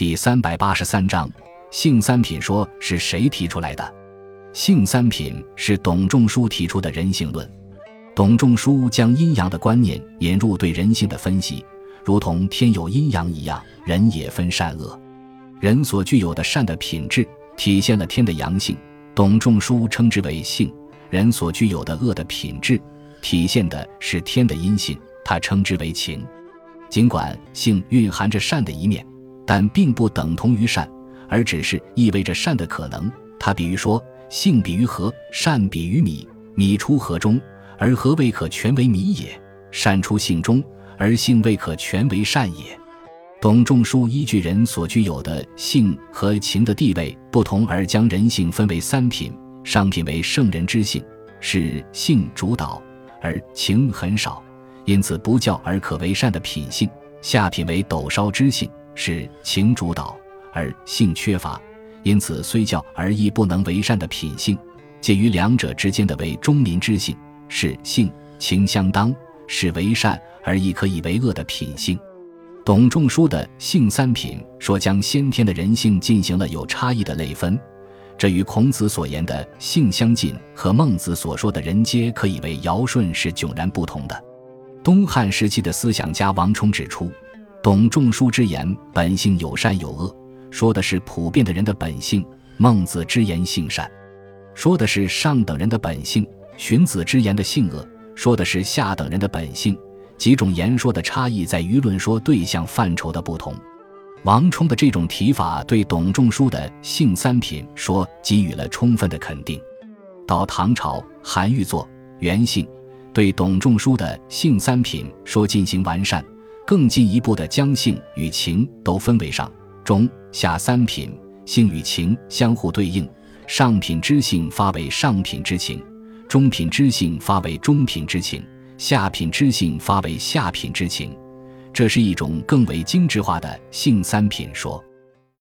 第三百八十三章，性三品说是谁提出来的？性三品是董仲舒提出的人性论。董仲舒将阴阳的观念引入对人性的分析，如同天有阴阳一样，人也分善恶。人所具有的善的品质，体现了天的阳性，董仲舒称之为性；人所具有的恶的品质，体现的是天的阴性，他称之为情。尽管性蕴含着善的一面。但并不等同于善，而只是意味着善的可能。他比喻说：“性比于河，善比于米。米出河中，而河未可全为米也；善出性中，而性未可全为善也。”董仲舒依据人所具有的性和情的地位不同，而将人性分为三品：上品为圣人之性，是性主导，而情很少，因此不教而可为善的品性；下品为斗烧之性。是情主导而性缺乏，因此虽教而亦不能为善的品性。介于两者之间的为中民之性，是性情相当，是为善而亦可以为恶的品性。董仲舒的性三品说将先天的人性进行了有差异的类分，这与孔子所言的性相近和孟子所说的人皆可以为尧舜是迥然不同的。东汉时期的思想家王充指出。董仲舒之言本性有善有恶，说的是普遍的人的本性；孟子之言性善，说的是上等人的本性；荀子之言的性恶，说的是下等人的本性。几种言说的差异在于论说对象范畴的不同。王充的这种提法对董仲舒的性三品说给予了充分的肯定。到唐朝，韩愈作《原性》，对董仲舒的性三品说进行完善。更进一步的将性与情都分为上、中、下三品，性与情相互对应，上品之性发为上品之情，中品之性发为中品之情，下品之性发为下品之情。这是一种更为精致化的性三品说。